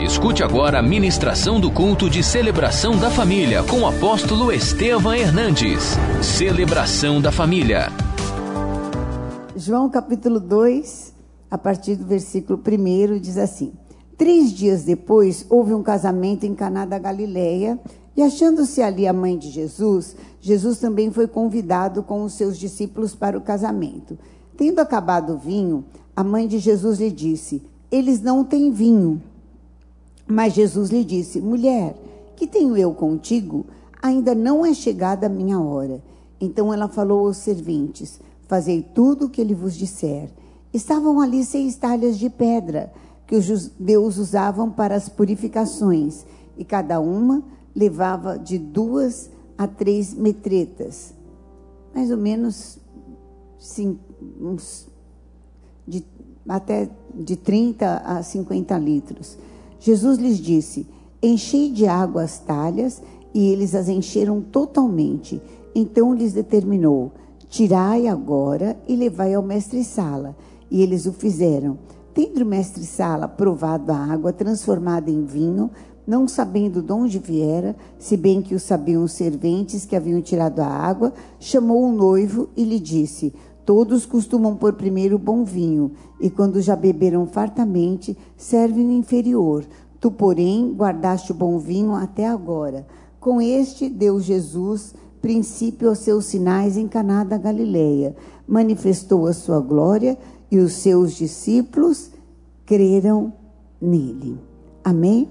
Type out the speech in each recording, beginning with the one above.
Escute agora a ministração do culto de celebração da família com o apóstolo Estevam Hernandes. Celebração da família. João capítulo 2, a partir do versículo 1, diz assim: Três dias depois houve um casamento em Caná da Galileia, e achando-se ali a mãe de Jesus, Jesus também foi convidado com os seus discípulos para o casamento. Tendo acabado o vinho, a mãe de Jesus lhe disse: Eles não têm vinho. Mas Jesus lhe disse: Mulher, que tenho eu contigo? Ainda não é chegada a minha hora. Então ela falou aos serventes: Fazei tudo o que ele vos disser. Estavam ali seis talhas de pedra que os judeus usavam para as purificações, e cada uma levava de duas a três metretas, mais ou menos uns, de, até de 30 a 50 litros. Jesus lhes disse: Enchei de água as talhas, e eles as encheram totalmente. Então lhes determinou: Tirai agora e levai ao mestre-sala. E eles o fizeram. Tendo o mestre-sala provado a água transformada em vinho, não sabendo de onde viera, se bem que o sabiam os serventes que haviam tirado a água, chamou o noivo e lhe disse: Todos costumam pôr primeiro o bom vinho, e quando já beberam fartamente, servem o inferior. Tu, porém, guardaste o bom vinho até agora. Com este deu Jesus princípio aos seus sinais em Caná da Galileia. Manifestou a sua glória e os seus discípulos creram nele. Amém?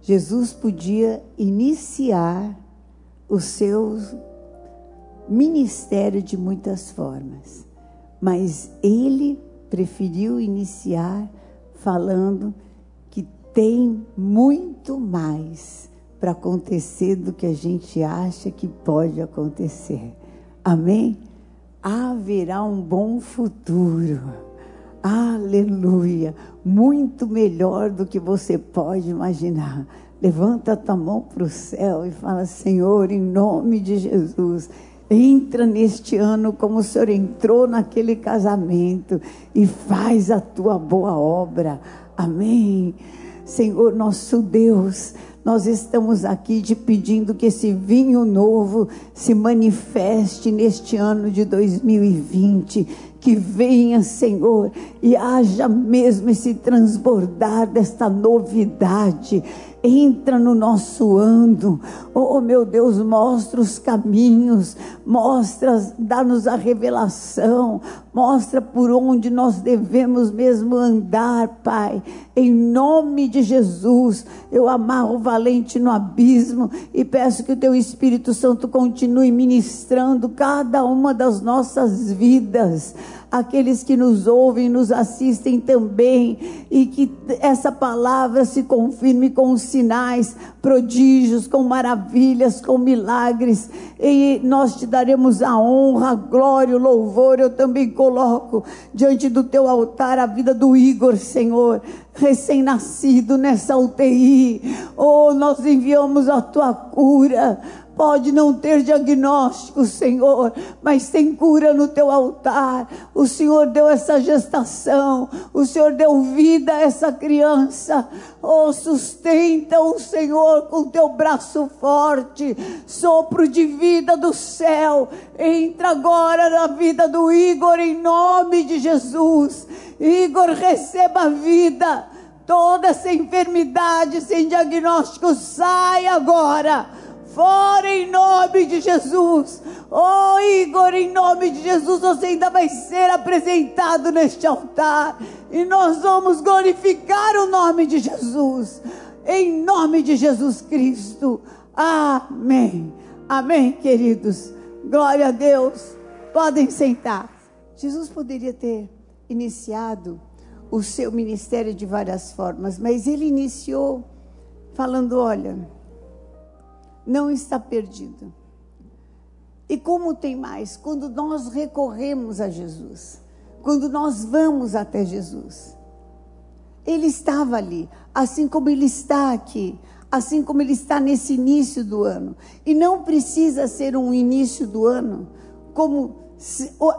Jesus podia iniciar o seu ministério de muitas formas, mas ele preferiu iniciar falando tem muito mais para acontecer do que a gente acha que pode acontecer. Amém? Haverá um bom futuro. Aleluia! Muito melhor do que você pode imaginar. Levanta a tua mão para o céu e fala: Senhor, em nome de Jesus, entra neste ano como o Senhor entrou naquele casamento e faz a tua boa obra. Amém. Senhor, nosso Deus, nós estamos aqui te pedindo que esse vinho novo se manifeste neste ano de 2020. Que venha, Senhor, e haja mesmo esse transbordar desta novidade entra no nosso ando. Oh, meu Deus, mostra os caminhos, mostra, dá-nos a revelação, mostra por onde nós devemos mesmo andar, Pai. Em nome de Jesus, eu amarro o valente no abismo e peço que o teu Espírito Santo continue ministrando cada uma das nossas vidas aqueles que nos ouvem, nos assistem também, e que essa palavra se confirme com sinais, prodígios, com maravilhas, com milagres, e nós te daremos a honra, a glória, o louvor. Eu também coloco diante do teu altar a vida do Igor, Senhor, recém-nascido nessa UTI. Oh, nós enviamos a tua cura Pode não ter diagnóstico, Senhor, mas tem cura no teu altar. O Senhor deu essa gestação, o Senhor deu vida a essa criança. Oh, sustenta o Senhor com teu braço forte, sopro de vida do céu. Entra agora na vida do Igor em nome de Jesus. Igor, receba vida. Toda essa enfermidade sem diagnóstico sai agora Fora em nome de Jesus. Oh, Igor, em nome de Jesus, você ainda vai ser apresentado neste altar. E nós vamos glorificar o nome de Jesus. Em nome de Jesus Cristo. Amém. Amém, queridos. Glória a Deus. Podem sentar. Jesus poderia ter iniciado o seu ministério de várias formas, mas ele iniciou falando: olha não está perdido. E como tem mais? Quando nós recorremos a Jesus, quando nós vamos até Jesus. Ele estava ali, assim como ele está aqui, assim como ele está nesse início do ano. E não precisa ser um início do ano como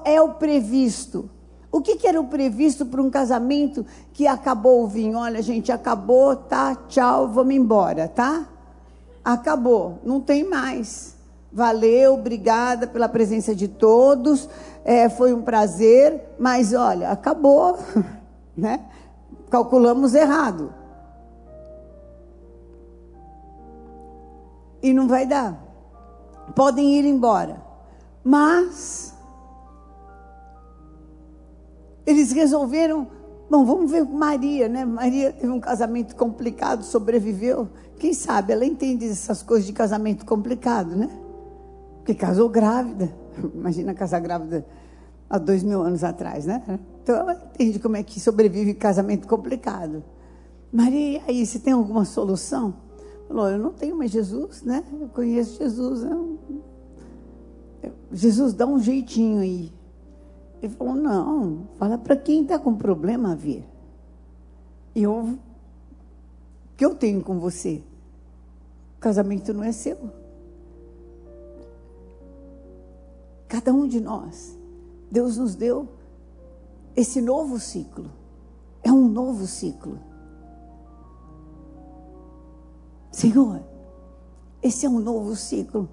é o previsto. O que, que era o previsto para um casamento que acabou o vinho? Olha, gente, acabou, tá? Tchau, vamos embora, tá? Acabou, não tem mais. Valeu, obrigada pela presença de todos. É, foi um prazer, mas olha, acabou, né? Calculamos errado. E não vai dar. Podem ir embora. Mas eles resolveram, bom, vamos ver Maria, né? Maria teve um casamento complicado, sobreviveu. Quem sabe ela entende essas coisas de casamento complicado, né? Porque casou grávida. Imagina casar grávida há dois mil anos atrás, né? Então ela entende como é que sobrevive casamento complicado. Maria, aí, você tem alguma solução? Falou, eu não tenho mais Jesus, né? Eu conheço Jesus. Né? Jesus dá um jeitinho aí. Ele falou: Não, fala para quem está com problema vir. Eu, o que eu tenho com você? Casamento não é seu. Cada um de nós, Deus nos deu esse novo ciclo. É um novo ciclo. Senhor, esse é um novo ciclo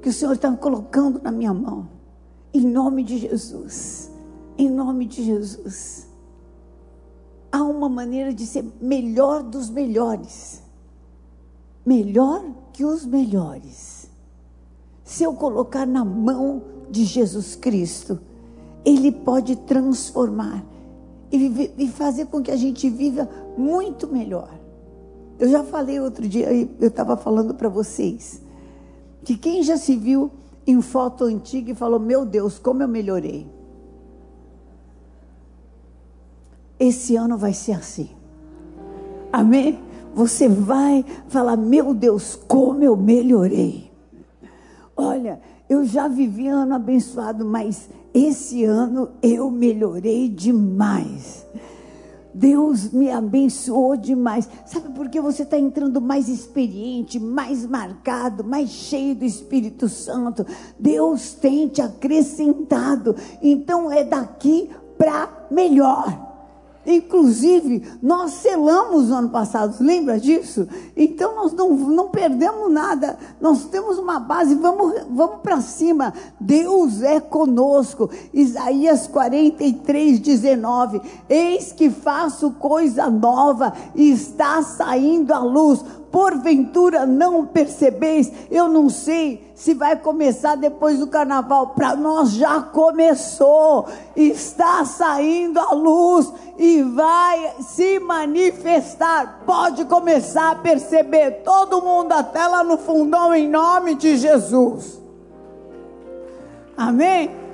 que o Senhor está colocando na minha mão. Em nome de Jesus. Em nome de Jesus. Há uma maneira de ser melhor dos melhores. Melhor que os melhores. Se eu colocar na mão de Jesus Cristo, Ele pode transformar e, fazer com que a gente viva muito melhor. Eu já falei outro dia, eu estava falando para vocês, que quem já se viu em foto antiga e falou: Meu Deus, como eu melhorei. Esse ano vai ser assim. Amém? Você vai falar: Meu Deus, como eu melhorei. Olha, eu já vivi ano abençoado, mas esse ano eu melhorei demais. Deus me abençoou demais. Sabe por que você está entrando mais experiente, mais marcado, mais cheio do Espírito Santo? Deus tem te acrescentado. Então é daqui para melhor. Inclusive, nós selamos no ano passado, lembra disso? Então nós não, não perdemos nada, nós temos uma base, vamos, vamos para cima. Deus é conosco. Isaías 43, 19: Eis que faço coisa nova, e está saindo a luz porventura não percebeis? Eu não sei se vai começar depois do carnaval. Para nós já começou, está saindo a luz e vai se manifestar. Pode começar a perceber todo mundo até lá no fundão em nome de Jesus. Amém?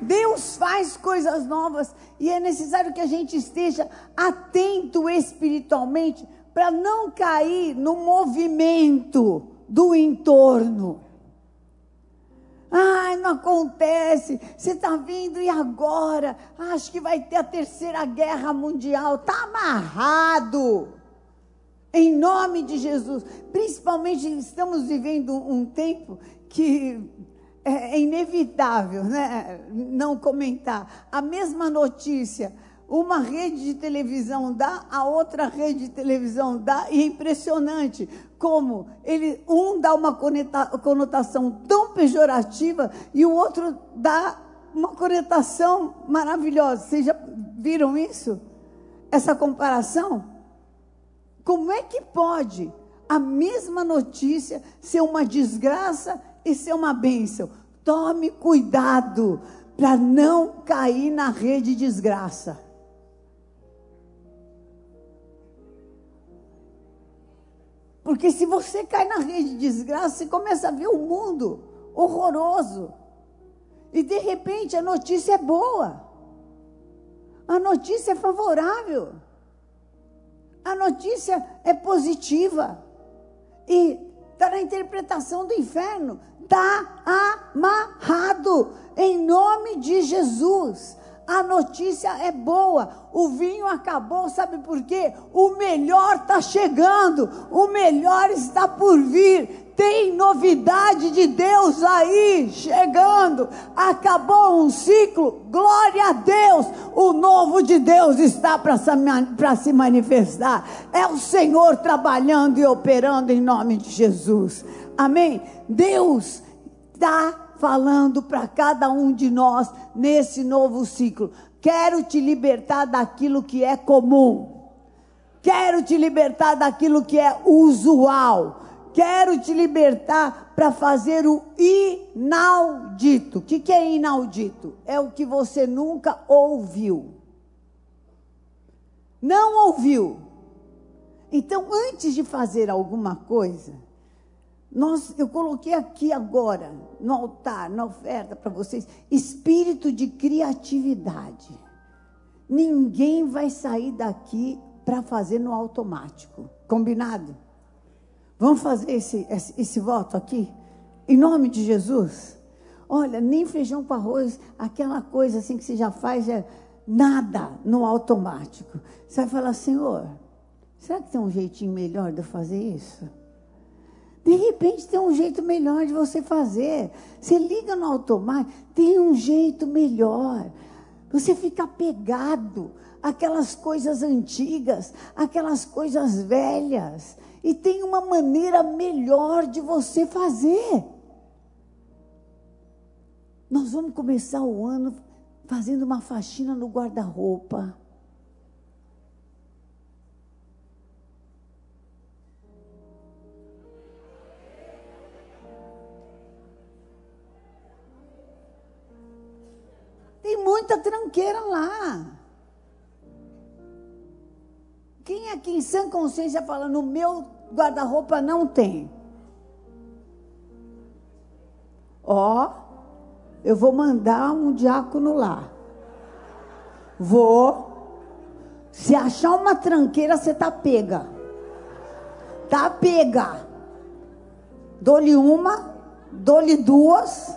Deus faz coisas novas e é necessário que a gente esteja atento espiritualmente para não cair no movimento do entorno. Ai, não acontece. Você está vindo e agora? Acho que vai ter a terceira guerra mundial. Está amarrado. Em nome de Jesus. Principalmente estamos vivendo um tempo que é, é inevitável né, não comentar. A mesma notícia, uma rede de televisão dá, a outra rede de televisão dá, e é impressionante como ele, um dá uma conotação tão pejorativa e o outro dá uma conotação maravilhosa. Vocês já viram isso? Essa comparação? Como é que pode a mesma notícia ser uma desgraça isso é uma bênção. Tome cuidado para não cair na rede de desgraça. Porque se você cai na rede de desgraça, você começa a ver o mundo horroroso. E de repente a notícia é boa. A notícia é favorável. A notícia é positiva. E está na interpretação do inferno está amarrado em nome de Jesus. A notícia é boa. O vinho acabou, sabe por quê? O melhor está chegando. O melhor está por vir. Tem novidade de Deus aí chegando. Acabou um ciclo. Glória a Deus. O novo de Deus está para se manifestar. É o Senhor trabalhando e operando em nome de Jesus. Amém? Deus está falando para cada um de nós nesse novo ciclo. Quero te libertar daquilo que é comum. Quero te libertar daquilo que é usual. Quero te libertar para fazer o inaudito. O que, que é inaudito? É o que você nunca ouviu. Não ouviu. Então, antes de fazer alguma coisa, nós, eu coloquei aqui agora, no altar, na oferta para vocês, espírito de criatividade. Ninguém vai sair daqui para fazer no automático. Combinado? Vamos fazer esse, esse, esse voto aqui? Em nome de Jesus? Olha, nem feijão com arroz, aquela coisa assim que você já faz, é nada no automático. Você vai falar, Senhor, será que tem um jeitinho melhor de eu fazer isso? De repente tem um jeito melhor de você fazer. Você liga no automático, tem um jeito melhor. Você fica apegado àquelas coisas antigas, aquelas coisas velhas. E tem uma maneira melhor de você fazer. Nós vamos começar o ano fazendo uma faxina no guarda-roupa. Tranqueira lá. Quem aqui em sã consciência fala, no meu guarda-roupa não tem. Ó, eu vou mandar um diácono lá. Vou. Se achar uma tranqueira, você tá pega. Tá pega. Dou-lhe uma, dou-lhe duas.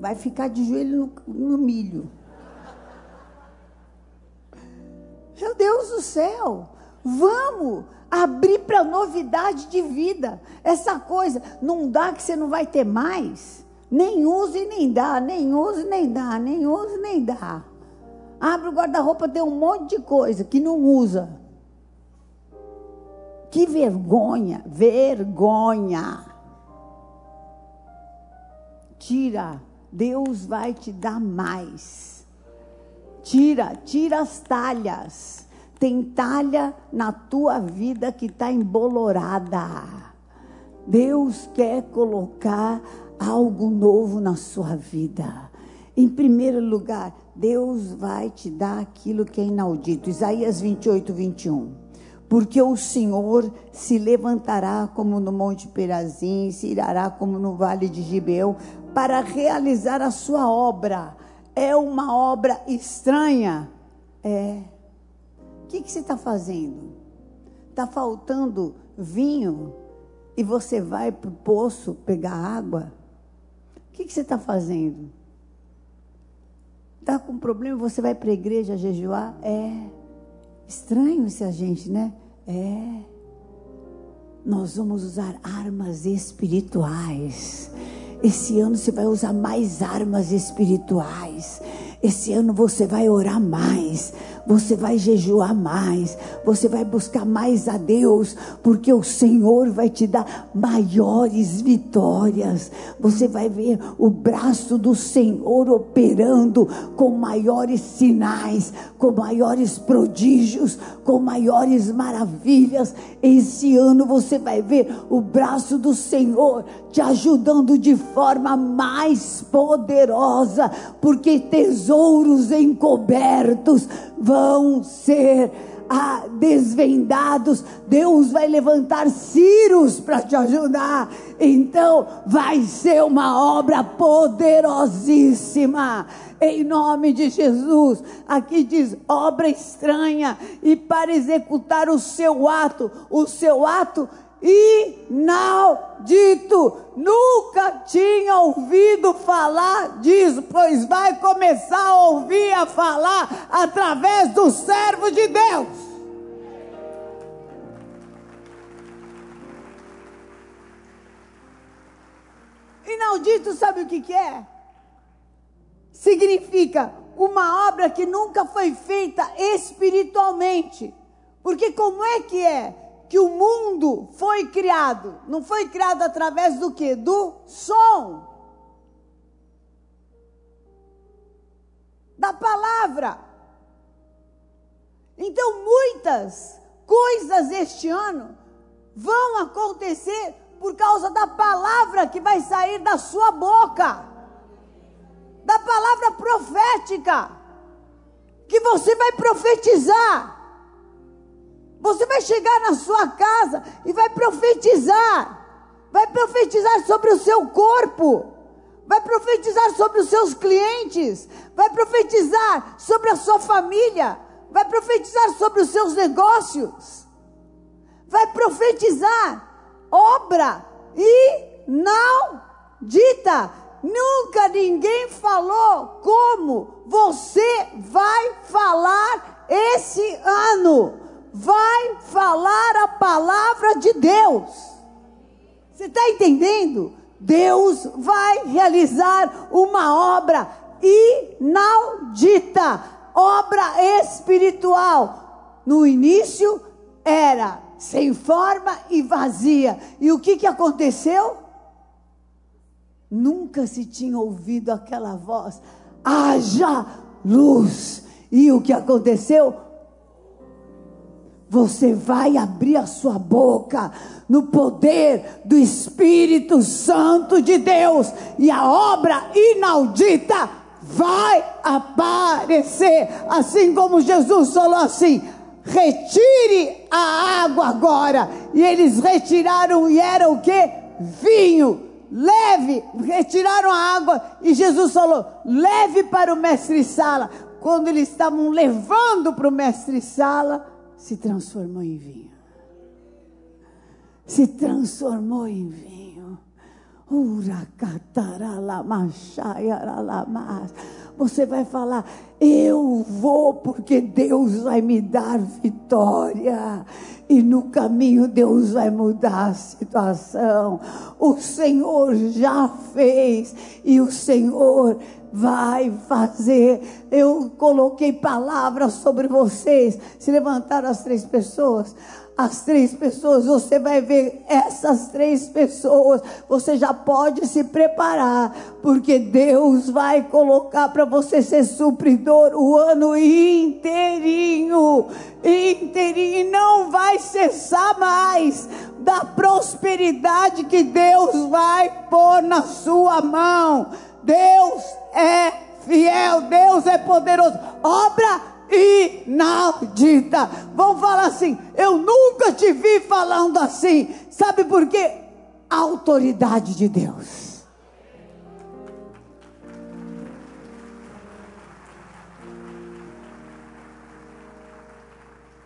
Vai ficar de joelho no, no milho. Meu Deus do céu. Vamos abrir para novidade de vida. Essa coisa não dá que você não vai ter mais. Nem use nem dá, nem use nem dá, nem use nem dá. Abre o guarda-roupa, tem um monte de coisa que não usa. Que vergonha, vergonha. Tira, Deus vai te dar mais. Tira, tira as talhas. Tem talha na tua vida que está embolorada. Deus quer colocar algo novo na sua vida. Em primeiro lugar, Deus vai te dar aquilo que é inaudito. Isaías 28, 21. Porque o Senhor se levantará como no Monte Perazim, se irá como no Vale de Gibeu, para realizar a sua obra. É uma obra estranha? É o que, que você está fazendo? Está faltando vinho e você vai para o poço pegar água? O que, que você está fazendo? Está com problema e você vai para a igreja jejuar? É. Estranho esse a gente, né? É. Nós vamos usar armas espirituais. Esse ano você vai usar mais armas espirituais. Esse ano você vai orar mais, você vai jejuar mais, você vai buscar mais a Deus, porque o Senhor vai te dar maiores vitórias. Você vai ver o braço do Senhor operando com maiores sinais, com maiores prodígios, com maiores maravilhas. Esse ano você vai ver o braço do Senhor te ajudando de forma mais poderosa, porque tesouro tesouros encobertos vão ser ah, desvendados. Deus vai levantar Círios para te ajudar. Então, vai ser uma obra poderosíssima. Em nome de Jesus, aqui diz obra estranha, e para executar o seu ato, o seu ato inaudito. Nunca tinha ouvido falar disso, pois vai começar a ouvir a falar através do servo de Deus. Inaudito, sabe o que, que é? Significa uma obra que nunca foi feita espiritualmente. Porque como é que é? Que o mundo foi criado. Não foi criado através do que? Do som. Da palavra. Então, muitas coisas este ano vão acontecer por causa da palavra que vai sair da sua boca. Da palavra profética. Que você vai profetizar. Você vai chegar na sua casa e vai profetizar. Vai profetizar sobre o seu corpo. Vai profetizar sobre os seus clientes. Vai profetizar sobre a sua família. Vai profetizar sobre os seus negócios. Vai profetizar obra e não dita. Nunca ninguém falou como você vai falar esse ano vai falar a palavra de Deus. Você está entendendo? Deus vai realizar uma obra inaudita, obra espiritual. No início era sem forma e vazia. E o que, que aconteceu? Nunca se tinha ouvido aquela voz: haja luz. E o que aconteceu? Você vai abrir a sua boca no poder do Espírito Santo de Deus e a obra inaudita vai aparecer. Assim como Jesus falou assim: retire a água agora. E eles retiraram e era o que? Vinho. Leve, retiraram a água e Jesus falou: leve para o mestre Sala. Quando eles estavam levando para o mestre Sala, se transformou em vinho. Se transformou em vinho. Você vai falar, eu vou porque Deus vai me dar vitória. E no caminho Deus vai mudar a situação. O Senhor já fez e o Senhor vai fazer. Eu coloquei palavras sobre vocês. Se levantaram as três pessoas. As três pessoas, você vai ver essas três pessoas. Você já pode se preparar, porque Deus vai colocar para você ser supridor o ano inteirinho. Inteirinho. E não vai cessar mais da prosperidade que Deus vai pôr na sua mão. Deus é fiel, Deus é poderoso. Obra inaudita. Vamos falar assim: eu nunca te vi falando assim. Sabe por quê? A autoridade de Deus.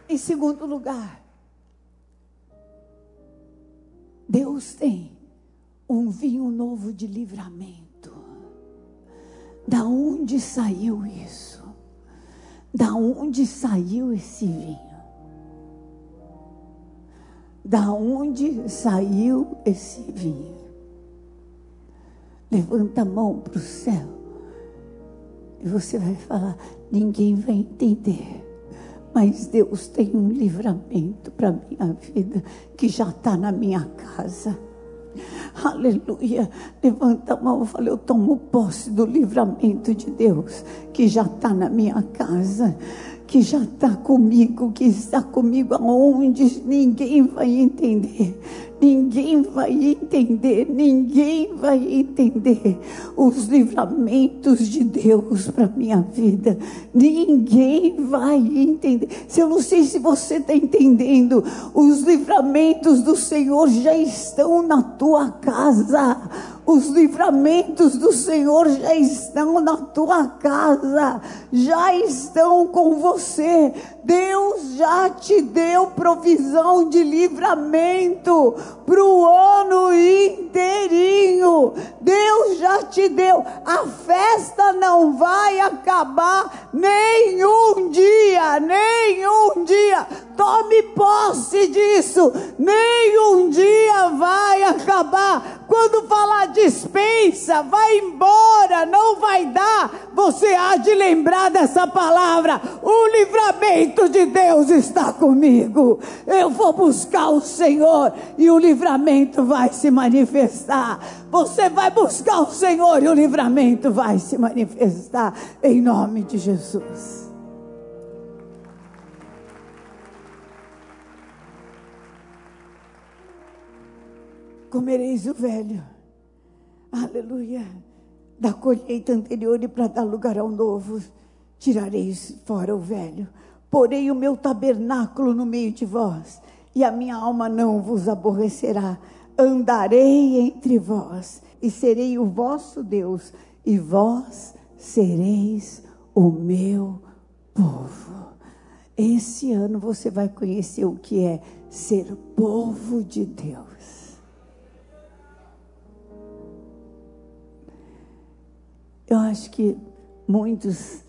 Em segundo lugar, Deus tem um vinho novo de livramento. Da onde saiu isso? Da onde saiu esse vinho? Da onde saiu esse vinho? Levanta a mão para o céu e você vai falar: ninguém vai entender. Mas Deus tem um livramento para minha vida que já está na minha casa. Aleluia. Levanta a mão e fala: Eu tomo posse do livramento de Deus que já está na minha casa, que já está comigo, que está comigo aonde ninguém vai entender. Ninguém vai entender, ninguém vai entender os livramentos de Deus para minha vida. Ninguém vai entender. Se eu não sei se você está entendendo, os livramentos do Senhor já estão na tua casa. Os livramentos do Senhor já estão na tua casa, já estão com você. Deus já te deu provisão de livramento para o ano inteirinho. Deus já te deu. A festa não vai acabar nenhum dia, nenhum dia. Tome posse disso. Nenhum dia vai acabar. Quando falar dispensa, vai embora, não vai dar. Você há de lembrar dessa palavra. O livramento de Deus está comigo. Eu vou buscar o Senhor e o livramento vai se manifestar. Você vai buscar o Senhor e o livramento vai se manifestar em nome de Jesus. Comereis o velho. Aleluia. Da colheita anterior e para dar lugar ao novo, tirareis fora o velho. Porei o meu tabernáculo no meio de vós, e a minha alma não vos aborrecerá. Andarei entre vós, e serei o vosso Deus, e vós sereis o meu povo. Esse ano você vai conhecer o que é ser povo de Deus. Eu acho que muitos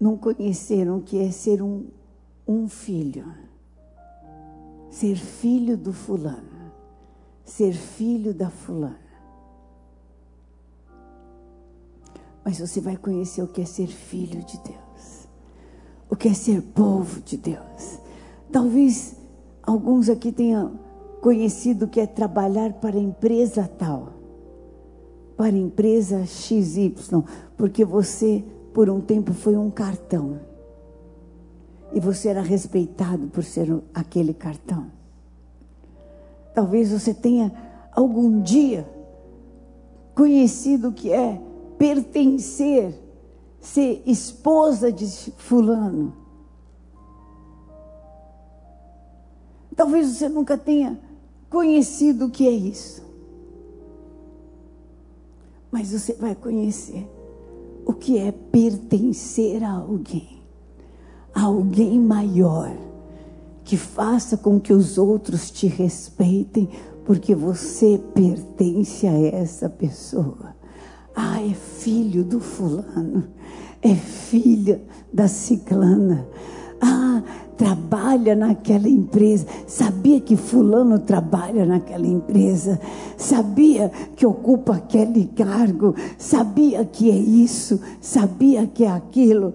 não conheceram o que é ser um, um filho. Ser filho do fulano. Ser filho da fulana. Mas você vai conhecer o que é ser filho de Deus. O que é ser povo de Deus. Talvez alguns aqui tenham conhecido o que é trabalhar para a empresa tal para a empresa XY, porque você, por um tempo, foi um cartão. E você era respeitado por ser aquele cartão. Talvez você tenha algum dia conhecido o que é pertencer, ser esposa de Fulano. Talvez você nunca tenha conhecido o que é isso. Mas você vai conhecer o que é pertencer a alguém, a alguém maior, que faça com que os outros te respeitem, porque você pertence a essa pessoa. Ah, é filho do fulano, é filha da ciclana. Ah, trabalha naquela empresa, sabia que fulano trabalha naquela empresa, sabia que ocupa aquele cargo, sabia que é isso, sabia que é aquilo.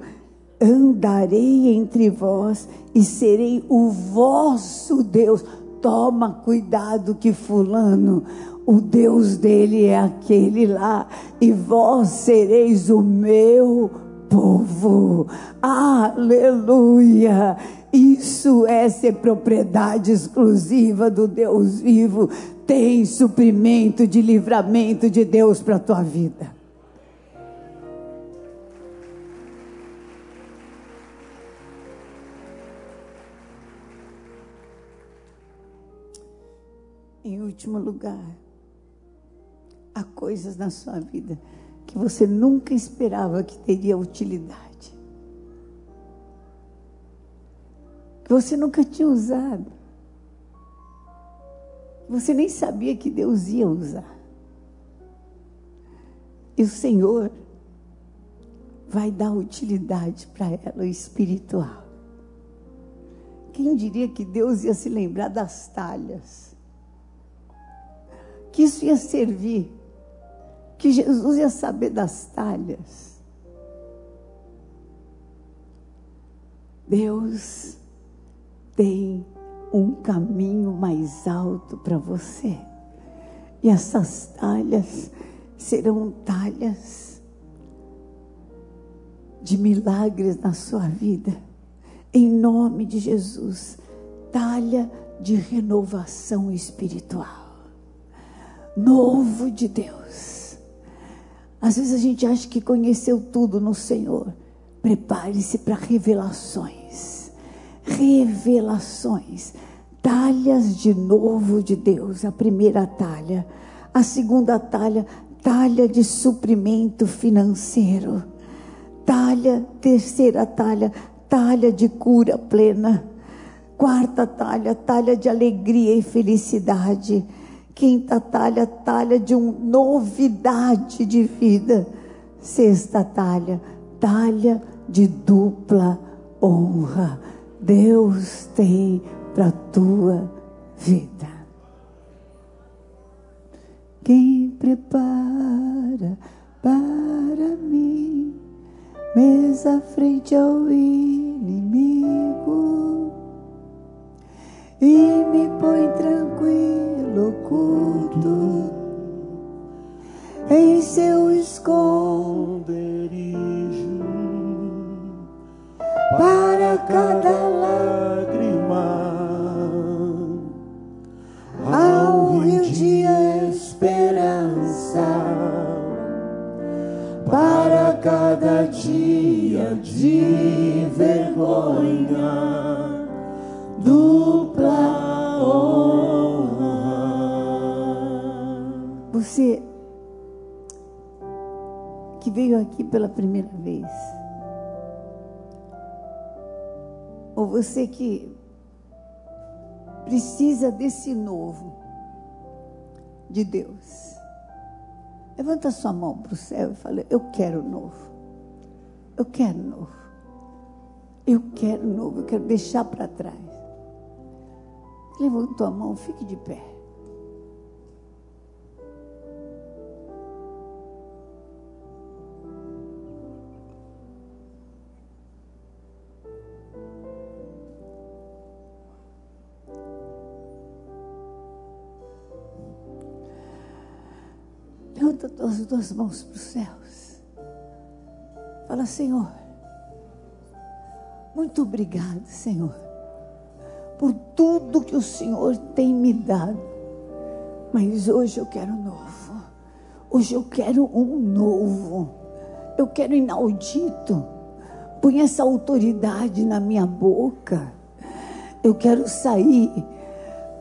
Andarei entre vós e serei o vosso Deus. Toma cuidado que fulano o Deus dele é aquele lá, e vós sereis o meu povo. Aleluia! Isso é ser propriedade exclusiva do Deus vivo. Tem suprimento de livramento de Deus para a tua vida. Em último lugar, há coisas na sua vida que você nunca esperava que teria utilidade. que você nunca tinha usado. Você nem sabia que Deus ia usar. E o Senhor vai dar utilidade para ela espiritual. Quem diria que Deus ia se lembrar das talhas? Que isso ia servir? Que Jesus ia saber das talhas? Deus tem um caminho mais alto para você. E essas talhas serão talhas de milagres na sua vida. Em nome de Jesus, talha de renovação espiritual. Novo de Deus. Às vezes a gente acha que conheceu tudo no Senhor. Prepare-se para revelações revelações, talhas de novo de Deus. A primeira talha, A segunda talha, talha de suprimento financeiro. Talha, terceira talha, talha de cura plena. Quarta talha, talha de alegria e felicidade. Quinta talha, talha de uma novidade de vida. Sexta talha, talha de dupla honra. Deus tem para tua vida. Quem prepara para mim mesa frente ao inimigo e me põe tranquilo oculto em seu esconderijo. Para cada lágrima ao rio de esperança. Para cada dia de vergonha dupla honra você que veio aqui pela primeira vez ou você que precisa desse novo de Deus. Levanta sua mão para o céu e fala: Eu quero novo. Eu quero novo. Eu quero novo. Eu quero deixar para trás. Levanta a mão, fique de pé. As duas mãos para os céus. Fala, Senhor, muito obrigado, Senhor, por tudo que o Senhor tem me dado. Mas hoje eu quero novo. Hoje eu quero um novo. Eu quero inaudito. Põe essa autoridade na minha boca. Eu quero sair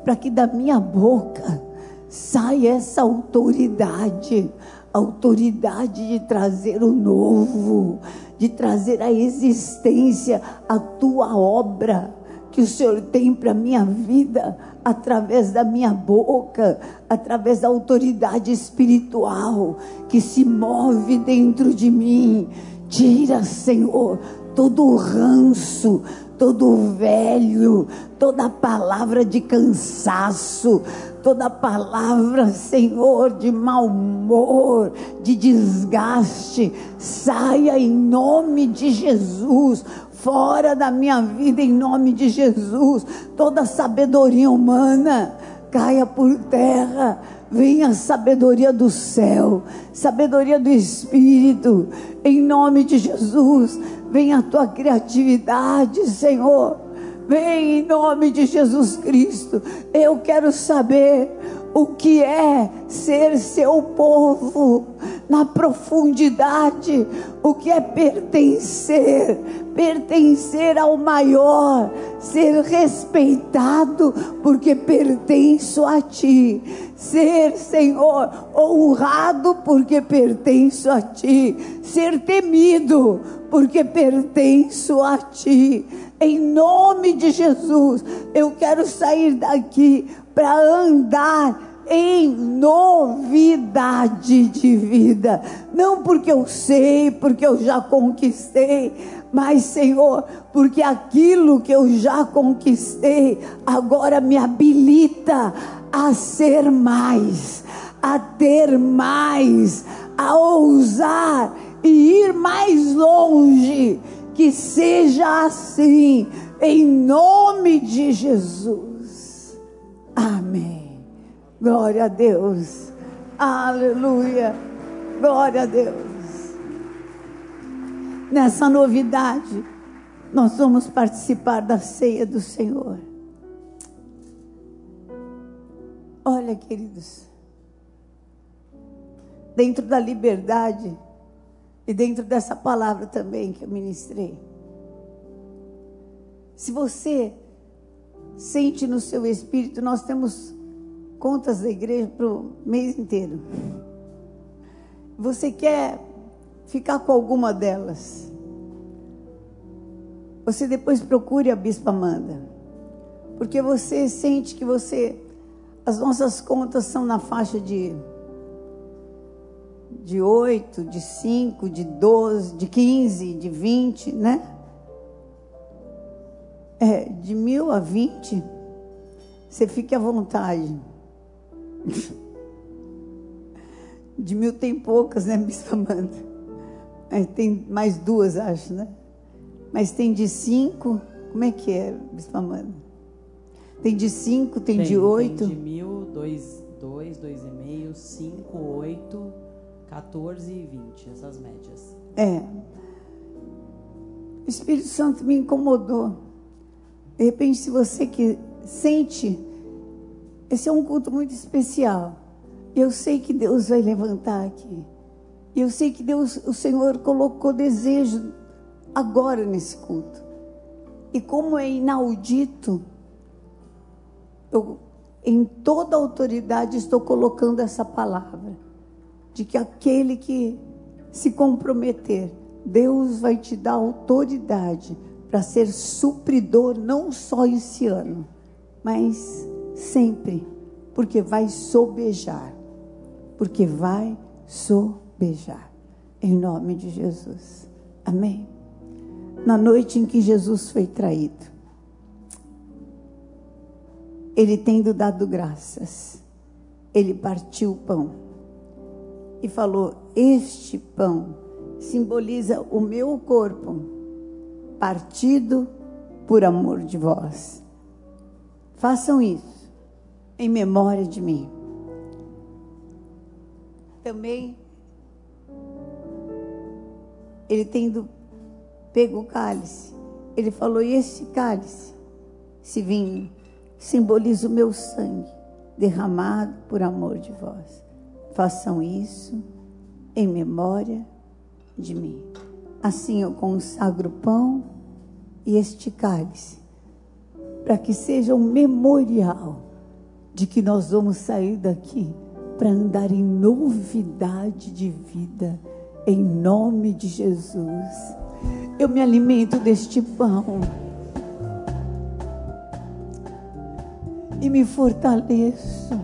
para que da minha boca sai essa autoridade, autoridade de trazer o novo, de trazer à existência a tua obra que o Senhor tem para minha vida através da minha boca, através da autoridade espiritual que se move dentro de mim. Tira, Senhor, todo o ranço, todo o velho, toda palavra de cansaço, toda palavra, Senhor, de mau humor, de desgaste, saia em nome de Jesus, fora da minha vida, em nome de Jesus, toda sabedoria humana caia por terra. Venha a sabedoria do céu, sabedoria do Espírito, em nome de Jesus. Venha a tua criatividade, Senhor. Vem em nome de Jesus Cristo. Eu quero saber o que é ser seu povo na profundidade, o que é pertencer, pertencer ao maior, ser respeitado porque pertenço a ti, ser, Senhor, honrado porque pertenço a ti, ser temido porque pertenço a ti. Em nome de Jesus, eu quero sair daqui para andar em novidade de vida. Não porque eu sei, porque eu já conquistei, mas, Senhor, porque aquilo que eu já conquistei agora me habilita a ser mais, a ter mais, a ousar e ir mais longe que seja assim, em nome de Jesus. Amém. Glória a Deus. Aleluia. Glória a Deus. Nessa novidade, nós vamos participar da ceia do Senhor. Olha, queridos, dentro da liberdade, e dentro dessa palavra também que eu ministrei. Se você sente no seu espírito, nós temos contas da igreja para o mês inteiro. Você quer ficar com alguma delas? Você depois procure a Bispa Amanda. Porque você sente que você. As nossas contas são na faixa de. De 8, de 5, de 12, de 15, de 20, né? É, de mil a 20, você fique à vontade. De mil tem poucas, né, Bispa Amanda? Tem mais duas, acho, né? Mas tem de cinco, como é que é, Bispa Amanda? Tem de cinco, tem, tem de oito? Tem de mil, dois, dois, dois e meio, cinco, oito, 14 e 20, essas médias. É. O Espírito Santo me incomodou. De repente, se você que sente, esse é um culto muito especial. Eu sei que Deus vai levantar aqui. Eu sei que Deus, o Senhor colocou desejo agora nesse culto. E como é inaudito, eu em toda autoridade estou colocando essa palavra de que aquele que se comprometer, Deus vai te dar autoridade para ser supridor não só esse ano, mas sempre, porque vai sobejar porque vai sobejar. Em nome de Jesus. Amém. Na noite em que Jesus foi traído, ele tendo dado graças, ele partiu o pão e falou: Este pão simboliza o meu corpo, partido por amor de vós. Façam isso em memória de mim também, ele tendo pego o cálice, ele falou: E esse cálice, esse vinho, simboliza o meu sangue derramado por amor de vós. Façam isso em memória de mim. Assim eu consagro o pão e este cálice, para que seja um memorial de que nós vamos sair daqui para andar em novidade de vida, em nome de Jesus. Eu me alimento deste pão e me fortaleço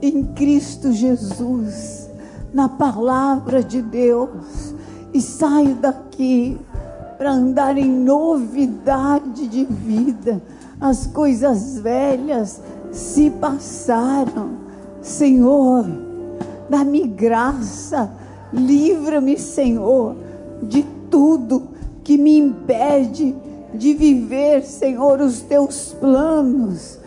em Cristo Jesus, na palavra de Deus, e saio daqui para andar em novidade de vida. As coisas velhas se passaram Senhor, dá-me graça, livra-me, Senhor, de tudo que me impede de viver, Senhor, os teus planos,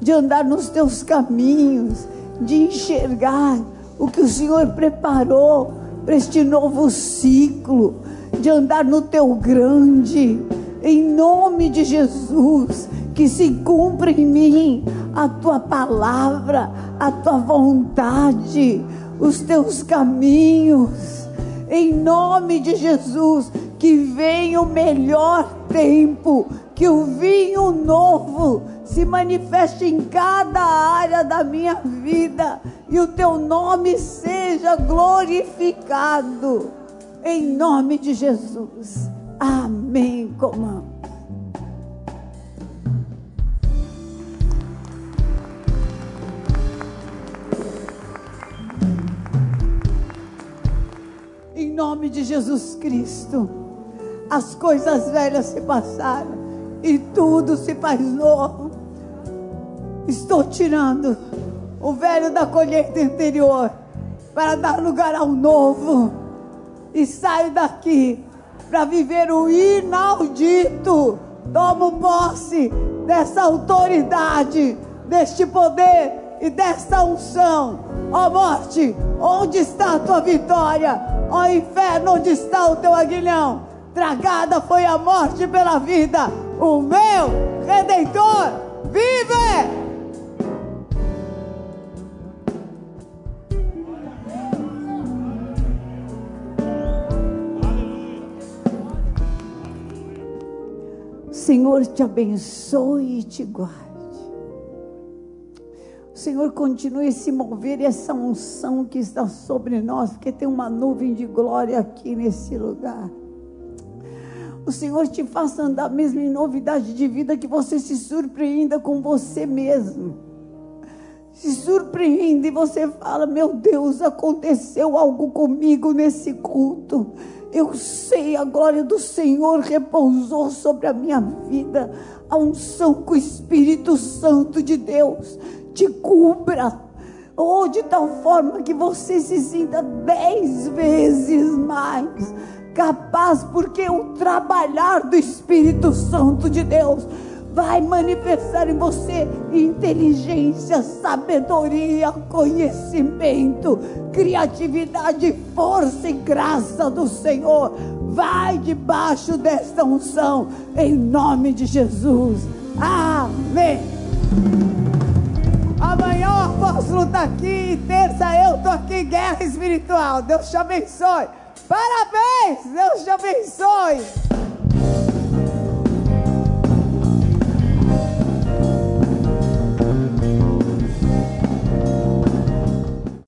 de andar nos teus caminhos, de enxergar o que o Senhor preparou para este novo ciclo, de andar no teu grande, em nome de Jesus que se cumpra em mim a tua palavra, a tua vontade, os teus caminhos. Em nome de Jesus, que venha o melhor tempo, que o vinho novo se manifeste em cada área da minha vida e o teu nome seja glorificado. Em nome de Jesus. Amém. Comando. nome de Jesus Cristo, as coisas velhas se passaram e tudo se faz novo. Estou tirando o velho da colheita anterior para dar lugar ao novo e saio daqui para viver o inaudito. Tomo posse dessa autoridade, deste poder e desta unção. Ó morte, onde está a tua vitória? Ó inferno, onde está o teu aguilhão? Tragada foi a morte pela vida. O meu redentor vive! Senhor te abençoe e te guarde. Senhor continue a se mover essa unção que está sobre nós, porque tem uma nuvem de glória aqui nesse lugar. O Senhor te faça andar mesmo em novidade de vida, que você se surpreenda com você mesmo. Se surpreende e você fala: Meu Deus, aconteceu algo comigo nesse culto. Eu sei, a glória do Senhor repousou sobre a minha vida. A unção com o Espírito Santo de Deus te cubra. Ou oh, de tal forma que você se sinta dez vezes mais capaz, porque o trabalhar do Espírito Santo de Deus vai manifestar em você inteligência, sabedoria, conhecimento, criatividade, força e graça do Senhor. Vai debaixo desta unção, em nome de Jesus. Amém. Amanhã o apóstolo está aqui, terça eu estou aqui, guerra espiritual. Deus te abençoe. Parabéns! Deus te abençoe!